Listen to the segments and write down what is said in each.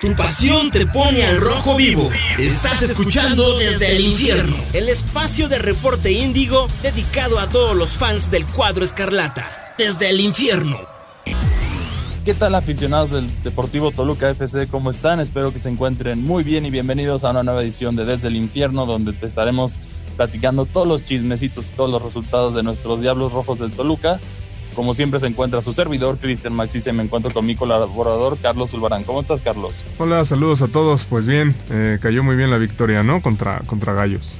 Tu pasión te pone al rojo vivo. Estás escuchando desde el infierno, el espacio de reporte índigo dedicado a todos los fans del cuadro escarlata. Desde el infierno. ¿Qué tal aficionados del Deportivo Toluca FC? ¿Cómo están? Espero que se encuentren muy bien y bienvenidos a una nueva edición de Desde el Infierno donde te estaremos platicando todos los chismecitos y todos los resultados de nuestros Diablos Rojos del Toluca. Como siempre se encuentra su servidor, Cristian Maxis, y me encuentro con mi colaborador, Carlos Ulvarán. ¿Cómo estás, Carlos? Hola, saludos a todos. Pues bien, eh, cayó muy bien la victoria, ¿no? Contra, contra Gallos.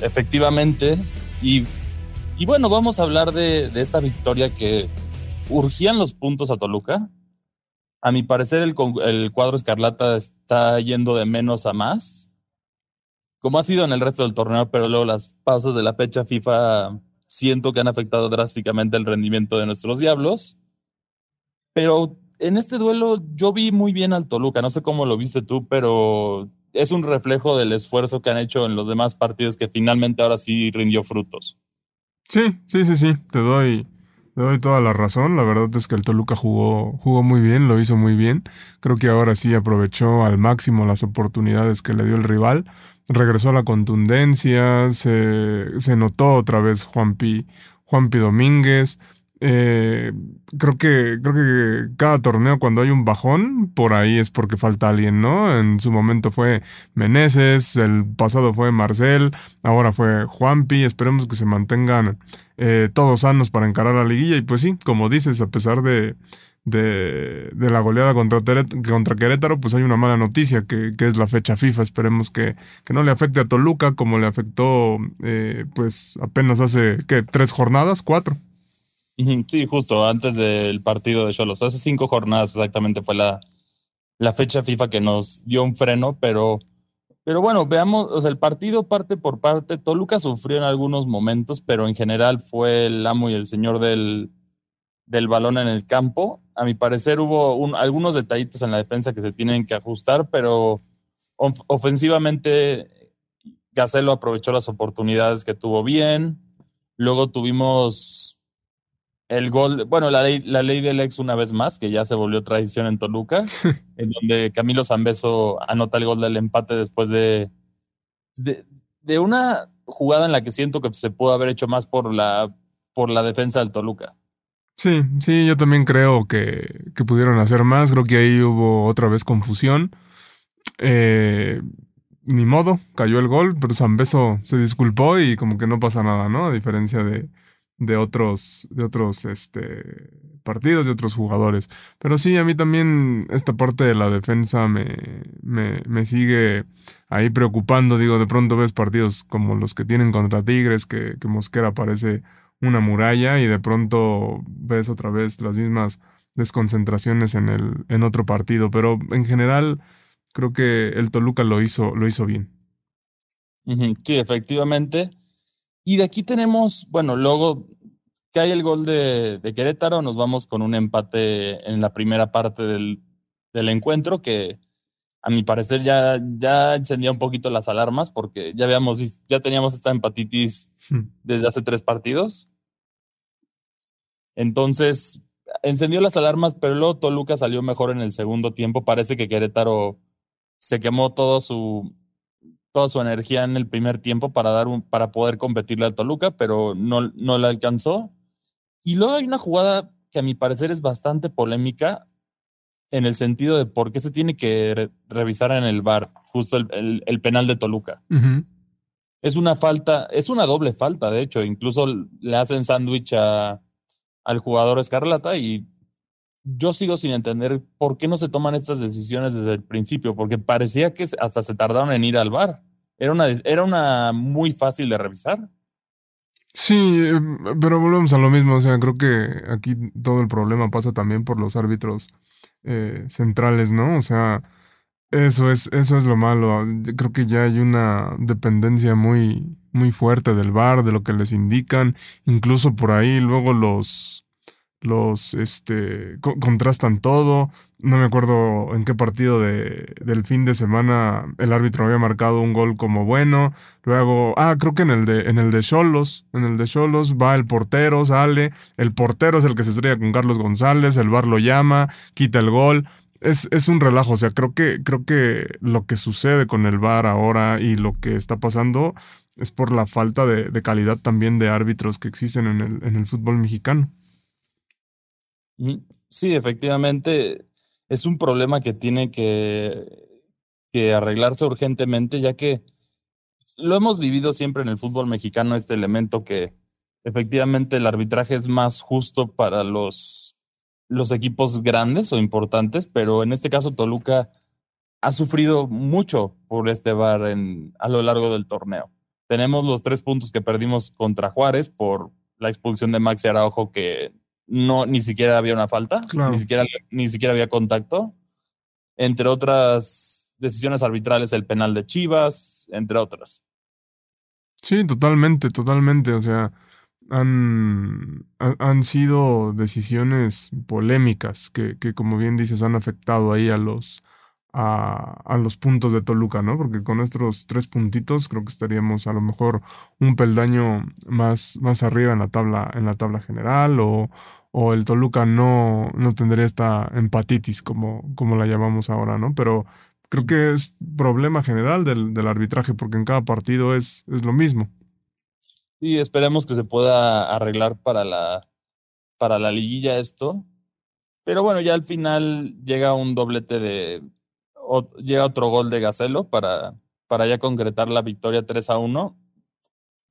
Efectivamente. Y, y bueno, vamos a hablar de, de, esta victoria que urgían los puntos a Toluca. A mi parecer, el, el cuadro escarlata está yendo de menos a más, como ha sido en el resto del torneo, pero luego las pausas de la fecha FIFA siento que han afectado drásticamente el rendimiento de nuestros Diablos. Pero en este duelo yo vi muy bien al Toluca, no sé cómo lo viste tú, pero es un reflejo del esfuerzo que han hecho en los demás partidos que finalmente ahora sí rindió frutos. Sí, sí, sí, sí, te doy, te doy toda la razón. La verdad es que el Toluca jugó, jugó muy bien, lo hizo muy bien. Creo que ahora sí aprovechó al máximo las oportunidades que le dio el rival regresó a la contundencia, se, se notó otra vez Juanpi, Juanpi Domínguez. Eh, creo que creo que cada torneo cuando hay un bajón por ahí es porque falta alguien, ¿no? En su momento fue Meneses, el pasado fue Marcel, ahora fue Juanpi. Esperemos que se mantengan eh, todos sanos para encarar la liguilla y pues sí, como dices, a pesar de de, de la goleada contra, contra Querétaro, pues hay una mala noticia que, que es la fecha FIFA. Esperemos que, que, no le afecte a Toluca como le afectó eh, pues apenas hace ¿qué? tres jornadas, cuatro. Sí, justo antes del partido de Cholos. Hace cinco jornadas exactamente fue la, la fecha FIFA que nos dio un freno, pero, pero bueno, veamos, o sea, el partido parte por parte. Toluca sufrió en algunos momentos, pero en general fue el amo y el señor del, del balón en el campo. A mi parecer hubo algunos detallitos en la defensa que se tienen que ajustar, pero ofensivamente Gacelo aprovechó las oportunidades que tuvo bien. Luego tuvimos el gol, bueno, la ley, la ley del ex una vez más, que ya se volvió tradición en Toluca, en donde Camilo Zambeso anota el gol del empate después de, de, de, una jugada en la que siento que se pudo haber hecho más por la, por la defensa del Toluca. Sí, sí, yo también creo que, que, pudieron hacer más. Creo que ahí hubo otra vez confusión. Eh, ni modo, cayó el gol, pero Zambeso se disculpó y como que no pasa nada, ¿no? A diferencia de, de otros, de otros este, partidos, de otros jugadores. Pero sí, a mí también esta parte de la defensa me, me, me sigue ahí preocupando. Digo, de pronto ves partidos como los que tienen contra Tigres, que, que Mosquera parece una muralla y de pronto ves otra vez las mismas desconcentraciones en, el, en otro partido. Pero en general creo que el Toluca lo hizo, lo hizo bien. Sí, efectivamente. Y de aquí tenemos, bueno, luego hay el gol de, de, Querétaro, nos vamos con un empate en la primera parte del, del encuentro que a mi parecer ya, ya encendía un poquito las alarmas porque ya habíamos visto, ya teníamos esta empatitis hmm. desde hace tres partidos. Entonces, encendió las alarmas, pero luego Toluca salió mejor en el segundo tiempo. Parece que Querétaro se quemó todo su, toda su energía en el primer tiempo para, dar un, para poder competirle al Toluca, pero no, no le alcanzó. Y luego hay una jugada que a mi parecer es bastante polémica en el sentido de por qué se tiene que revisar en el bar justo el, el, penal de Toluca. Es una falta, es una doble falta, de hecho, incluso le hacen sándwich al jugador Escarlata y yo sigo sin entender por qué no se toman estas decisiones desde el principio, porque parecía que hasta se tardaron en ir al bar. Era una, era una muy fácil de revisar. Sí, pero volvemos a lo mismo. O sea, creo que aquí todo el problema pasa también por los árbitros eh, centrales, ¿no? O sea, eso es, eso es lo malo. Creo que ya hay una dependencia muy, muy fuerte del bar, de lo que les indican. Incluso por ahí luego los, los, este, contrastan todo. No me acuerdo en qué partido de, del fin de semana el árbitro había marcado un gol como bueno. Luego, ah, creo que en el de, en el de Cholos, en el de Cholos va el portero, sale. El portero es el que se estrella con Carlos González, el bar lo llama, quita el gol es, es, un relajo. O sea, creo que, creo que lo que sucede con el VAR ahora y lo que está pasando es por la falta de, de calidad también de árbitros que existen en el, en el fútbol mexicano. Sí, efectivamente, es un problema que tiene que, que arreglarse urgentemente, ya que lo hemos vivido siempre en el fútbol mexicano, este elemento que efectivamente el arbitraje es más justo para los, los equipos grandes o importantes, pero en este caso Toluca ha sufrido mucho por este VAR en, a lo largo del torneo. Tenemos los tres puntos que perdimos contra Juárez por la expulsión de Maxi Araujo, que no ni siquiera había una falta, ni, siquiera, ni siquiera había contacto, entre otras decisiones arbitrales, el penal de Chivas, entre otras. Sí, totalmente, totalmente. O sea, han, han sido decisiones polémicas que, que, como bien dices, han afectado ahí a los, a, los puntos de Toluca, ¿no? Porque con estos tres puntitos creo que estaríamos a lo mejor un peldaño más, más arriba en la tabla, en la tabla general, o, o el Toluca no, no tendría esta empatitis como, como la llamamos ahora, ¿no? Pero creo que es problema general del, del arbitraje, porque en cada partido es, es lo mismo. Y esperemos que se pueda arreglar para la, para la liguilla esto. Pero bueno, ya al final llega un doblete de. Llega otro gol de Gacelo para, para ya concretar la victoria 3 a 1.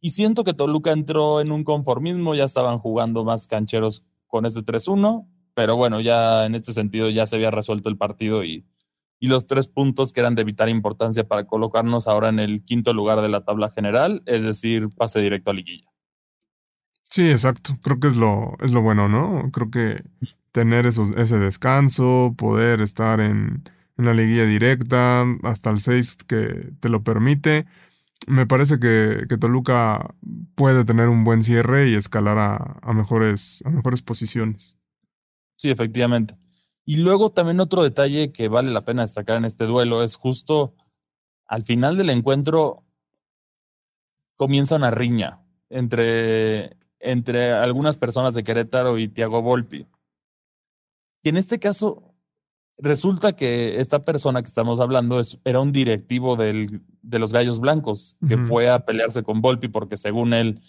Y siento que Toluca entró en un conformismo, ya estaban jugando más cancheros con este 3-1, pero bueno, ya en este sentido ya se había resuelto el partido y, y los tres puntos que eran de vital importancia para colocarnos ahora en el quinto lugar de la tabla general, es decir, pase directo a liguilla. Sí, exacto. Creo que es lo, es lo bueno, ¿no? Creo que tener esos, ese descanso, poder estar en, en la liguilla directa hasta el 6 que te lo permite. Me parece que, que, Toluca puede tener un buen cierre y escalar a, a, mejores, a mejores posiciones. Sí, efectivamente. Y luego también otro detalle que vale la pena destacar en este duelo es justo al final del encuentro comienza una riña entre, entre algunas personas de Querétaro y Tiago Volpi. Y en este caso resulta que esta persona que estamos hablando es, era un directivo del, de los Gallos Blancos que uh -huh. fue a pelearse con Volpi porque según él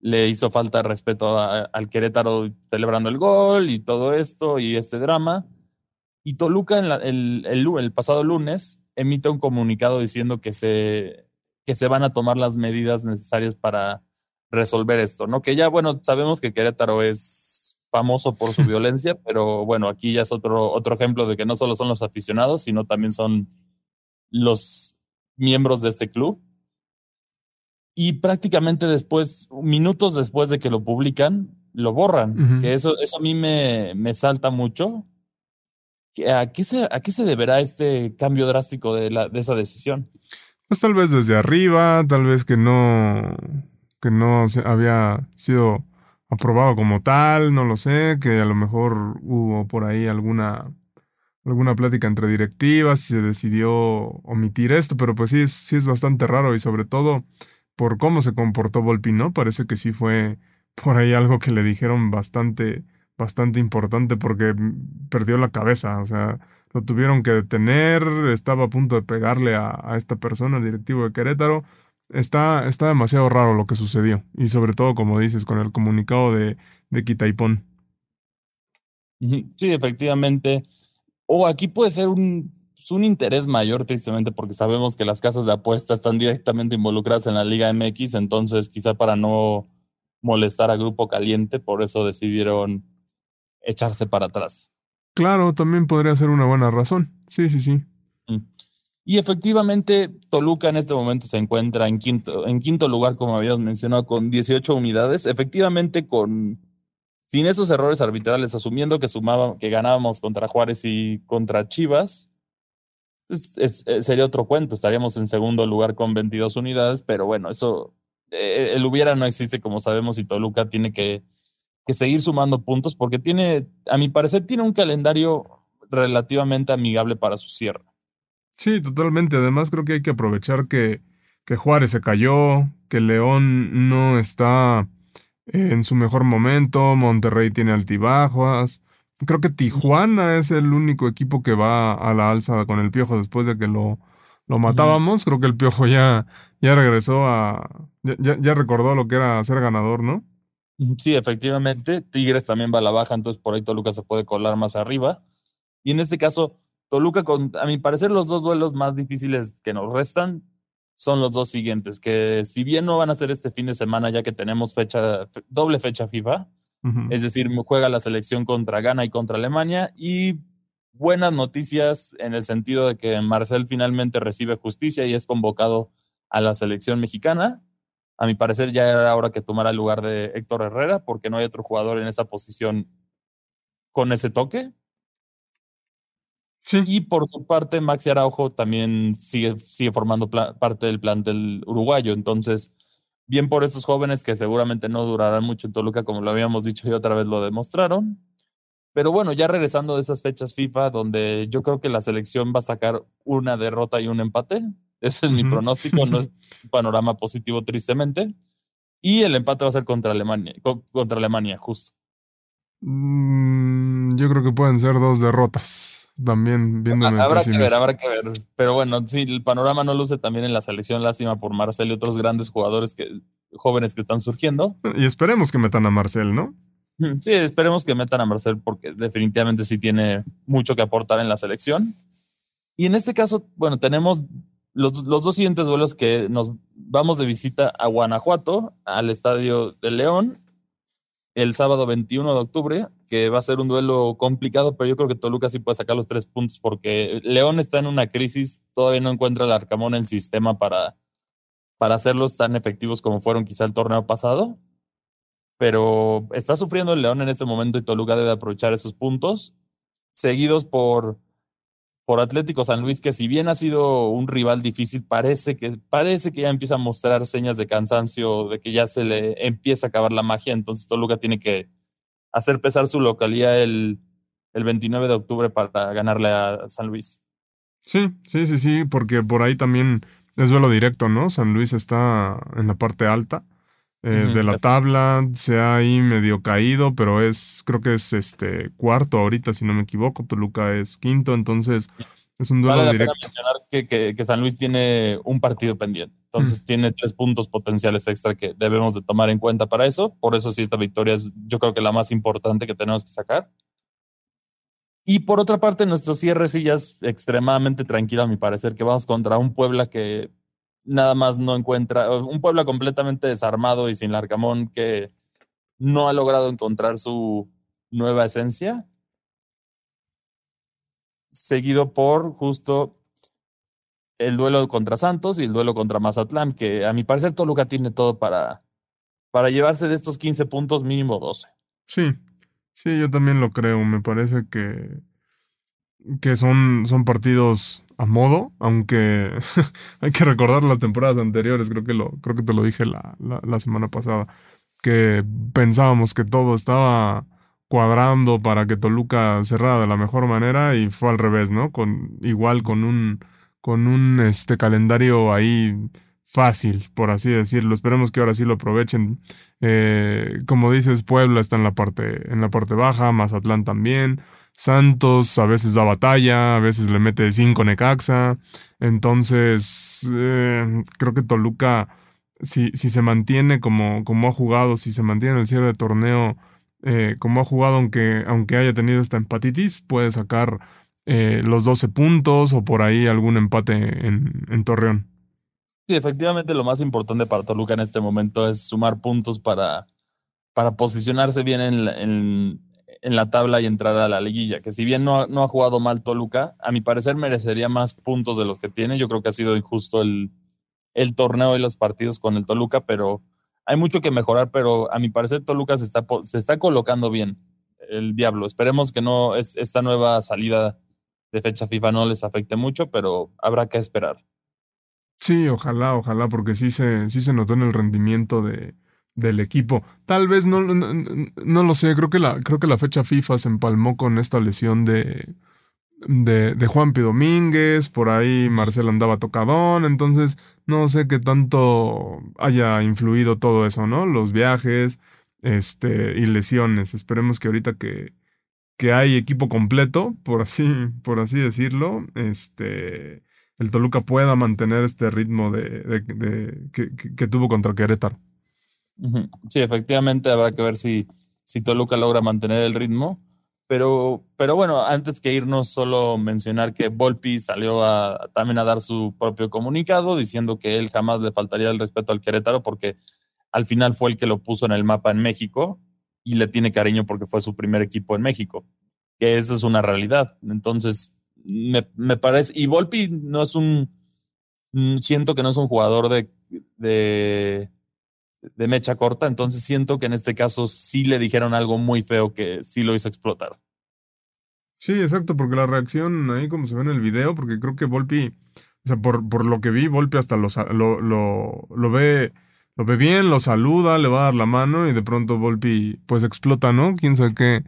le hizo falta respeto a, al Querétaro celebrando el gol y todo esto y este drama. Y Toluca en la, el, el, el, pasado lunes emite un comunicado diciendo que se, que se van a tomar las medidas necesarias para resolver esto, ¿no? Que ya, bueno, sabemos que Querétaro es famoso por su violencia, pero bueno, aquí ya es otro, otro ejemplo de que no solo son los aficionados, sino también son los miembros de este club. Y prácticamente después, minutos después de que lo publican, lo borran. Uh -huh. Que eso, eso a mí me, me salta mucho, ¿A qué, se, ¿A qué se deberá este cambio drástico de, la, de esa decisión? Pues tal vez desde arriba, tal vez que no, que no había sido aprobado como tal, no lo sé, que a lo mejor hubo por ahí alguna, alguna plática entre directivas y se decidió omitir esto, pero pues sí es, sí es bastante raro y sobre todo por cómo se comportó Volpi, ¿no? Parece que sí fue por ahí algo que le dijeron bastante bastante importante porque perdió la cabeza, o sea, lo tuvieron que detener, estaba a punto de pegarle a, a esta persona, el directivo de Querétaro. Está, está demasiado raro lo que sucedió y sobre todo, como dices, con el comunicado de, de Quitaipón. Sí, efectivamente. O aquí puede ser un, pues, un interés mayor, tristemente, porque sabemos que las casas de apuestas están directamente involucradas en la Liga MX, entonces quizá para no molestar a Grupo Caliente, por eso decidieron echarse para atrás. Claro, también podría ser una buena razón. Sí, sí, sí. Mm. Y efectivamente, Toluca en este momento se encuentra en quinto, en quinto lugar, como habíamos mencionado, con 18 unidades. Efectivamente, con sin esos errores arbitrales, asumiendo que que ganábamos contra Juárez y contra Chivas, pues es, es, sería otro cuento. Estaríamos en segundo lugar con 22 unidades, pero bueno, eso, eh, el hubiera no existe, como sabemos, y Toluca tiene que que seguir sumando puntos porque tiene, a mi parecer, tiene un calendario relativamente amigable para su cierre. Sí, totalmente. Además, creo que hay que aprovechar que, que Juárez se cayó, que León no está en su mejor momento, Monterrey tiene altibajos, Creo que Tijuana es el único equipo que va a la alza con el Piojo después de que lo, lo matábamos. Creo que el Piojo ya, ya regresó a. Ya, ya, recordó lo que era ser ganador, ¿no? Sí, efectivamente. Tigres también va a la baja, entonces por ahí Toluca se puede colar más arriba. Y en este caso, Toluca, con, a mi parecer, los dos duelos más difíciles que nos restan son los dos siguientes, que si bien no van a ser este fin de semana, ya que tenemos fecha, doble fecha FIFA, es decir, juega la selección contra Ghana y contra Alemania, y buenas noticias en el sentido de que Marcel finalmente recibe justicia y es convocado a la selección mexicana. A mi parecer ya era hora que tomara el lugar de Héctor Herrera, porque no hay otro jugador en esa posición con ese toque. Sí. Y por su parte, Maxi Araujo también sigue, sigue formando parte del plantel uruguayo. Entonces, bien por estos jóvenes que seguramente no durarán mucho en Toluca, como lo habíamos dicho y otra vez lo demostraron. Pero bueno, ya regresando de esas fechas FIFA, donde yo creo que la selección va a sacar una derrota y un empate. Ese es mi pronóstico, no es un panorama positivo, tristemente. Y el empate va a ser contra Alemania, contra Alemania, justo. Mm, yo creo que pueden ser dos derrotas. También viéndome. Habrá que ver, habrá que ver. Pero bueno, sí, el panorama no luce también en la selección. Lástima por Marcel y otros grandes jugadores que, jóvenes que están surgiendo. Y esperemos que metan a Marcel, ¿no? Sí, esperemos que metan a Marcel porque definitivamente sí tiene mucho que aportar en la selección. Y en este caso, bueno, tenemos los, los dos siguientes duelos que nos vamos de visita a Guanajuato, al Estadio de León el sábado 21 de octubre, que va a ser un duelo complicado, pero yo creo que Toluca sí puede sacar los tres puntos porque León está en una crisis, todavía no encuentra el Arcamón el sistema para, para hacerlos tan efectivos como fueron quizá el torneo pasado, pero está sufriendo el León en este momento y Toluca debe aprovechar esos puntos, seguidos por por Atlético San Luis, que si bien ha sido un rival difícil, parece que, parece que ya empieza a mostrar señas de cansancio, de que ya se le empieza a acabar la magia, entonces Toluca tiene que hacer pesar su localidad el, el 29 de octubre para ganarle a San Luis. Sí, sí, sí, sí, porque por ahí también es duelo directo, ¿no? San Luis está en la parte alta eh, de la tabla, se ha ahí medio caído, pero es, creo que es este cuarto ahorita, si no me equivoco. Toluca es quinto, entonces es un duelo vale directo. mencionar que, que, San Luis tiene un partido pendiente, entonces tiene tres puntos potenciales extra que debemos de tomar en cuenta para eso. Por eso sí, esta victoria es, yo creo que la más importante que tenemos que sacar. Y por otra parte, nuestro cierre sí ya es extremadamente tranquilo, a mi parecer, que vamos contra un Puebla que nada más no encuentra, un pueblo completamente desarmado y sin Larcamón que no ha logrado encontrar su nueva esencia, seguido por justo el duelo contra Santos y el duelo contra Mazatlán, que a mi parecer Toluca tiene todo para, para llevarse de estos 15 puntos mínimo 12. Sí, sí, yo también lo creo, me parece que, que son, son partidos a modo, aunque hay que recordar las temporadas anteriores, creo que, lo, creo que te lo dije la, la, semana pasada, que pensábamos que todo estaba cuadrando para que Toluca cerrara de la mejor manera y fue al revés, ¿no? Con, igual con un, con un este, calendario ahí fácil, por así decirlo. Esperemos que ahora sí lo aprovechen. Eh, como dices, Puebla está en la parte, en la parte baja, Mazatlán también. Santos a veces da batalla, a veces le mete cinco Necaxa. Entonces, eh, creo que Toluca, si, si se mantiene como, como ha jugado, si se mantiene en el cierre de torneo eh, como ha jugado, aunque, aunque haya tenido esta empatitis, puede sacar eh, los 12 puntos o por ahí algún empate en Torreón. Sí, efectivamente lo más importante para Toluca en este momento es sumar puntos para, para posicionarse bien en, en, en la tabla y entrar a la liguilla, que si bien no no ha jugado mal Toluca, a mi parecer merecería más puntos de los que tiene. Yo creo que ha sido injusto el, el torneo y los partidos con el Toluca, pero hay mucho que mejorar, pero a mi parecer Toluca se está, se está colocando bien, el diablo. Esperemos que no es, esta nueva salida de fecha FIFA no les afecte mucho, pero habrá que esperar. Sí, ojalá, ojalá, porque sí se, sí se notó en el rendimiento de, del equipo. Tal vez no, no, lo sé, creo que, la, creo que la fecha FIFA se empalmó con esta lesión de, de, de Juanpi Domínguez, por ahí Marcel andaba tocadón, entonces no sé qué tanto haya influido todo eso, ¿no? Los viajes este, y lesiones. Esperemos que ahorita que, que hay equipo completo, por así, por así decirlo, este, el Toluca pueda mantener este ritmo de, que, tuvo contra Querétaro. Sí, efectivamente habrá que ver si, si Toluca logra mantener el ritmo. Pero, pero bueno, antes que irnos, solo mencionar que Volpi salió a, también a dar su propio comunicado diciendo que él jamás le faltaría el respeto al Querétaro porque al final fue el que lo puso en el mapa en México y le tiene cariño porque fue su primer equipo en México, que esa es una realidad. Entonces, me, me parece, y Volpi no es un, mm, siento que no es un jugador de, de, de mecha corta, entonces siento que en este caso sí le dijeron algo muy feo que sí lo hizo explotar. Sí, exacto, porque la reacción ahí como se ve en el video, porque creo que Volpi, o sea, por, por lo que vi, Volpi hasta lo, lo, lo ve lo ve bien, lo saluda, le va a dar la mano y de pronto Volpi pues explota, ¿no? ¿Quién sabe qué,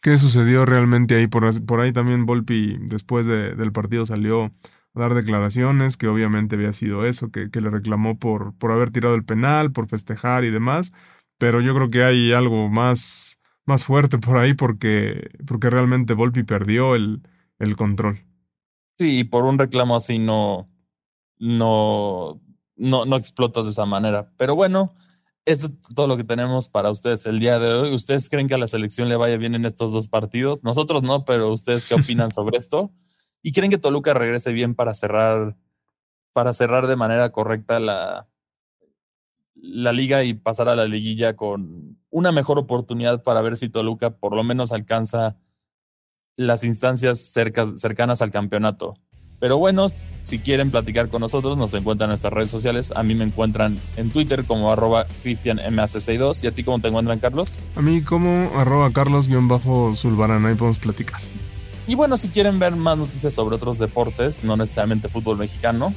qué sucedió realmente ahí? Por, ahí también Volpi después del partido salió a dar declaraciones, que obviamente había sido eso, que, que le reclamó por, por haber tirado el penal, por festejar y demás, pero yo creo que hay algo más, más fuerte por ahí porque, porque realmente Volpi perdió el, el control. Sí, y por un reclamo así no, no, no, no explotas de esa manera. Pero bueno, esto es todo lo que tenemos para ustedes el día de hoy. ¿Ustedes creen que a la selección le vaya bien en estos dos partidos? Nosotros no, pero ¿ustedes qué opinan sobre esto? ¿Y creen que Toluca regrese bien para cerrar, para cerrar de manera correcta la, la liga y pasar a la liguilla con una mejor oportunidad para ver si Toluca por lo menos alcanza las instancias cercanas al campeonato? Pero bueno, si quieren platicar con nosotros, nos encuentran en nuestras redes sociales. A mí me encuentran en Twitter como arroba cristianmac62. ¿Y a ti cómo te encuentran, Carlos? A mí como arroba carlos-zulbarán. Ahí podemos platicar. Y bueno, si quieren ver más noticias sobre otros deportes, no necesariamente fútbol mexicano,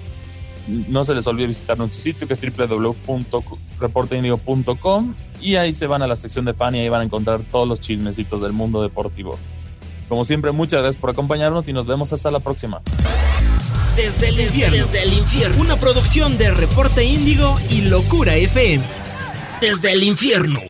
no se les olvide visitar nuestro sitio que es www.reporteindigo.com y ahí se van a la sección de pan y ahí van a encontrar todos los chismecitos del mundo deportivo. Como siempre, muchas gracias por acompañarnos y nos vemos hasta la próxima. Desde el infierno. Una producción de Reporte Índigo y Locura FM. Desde el infierno.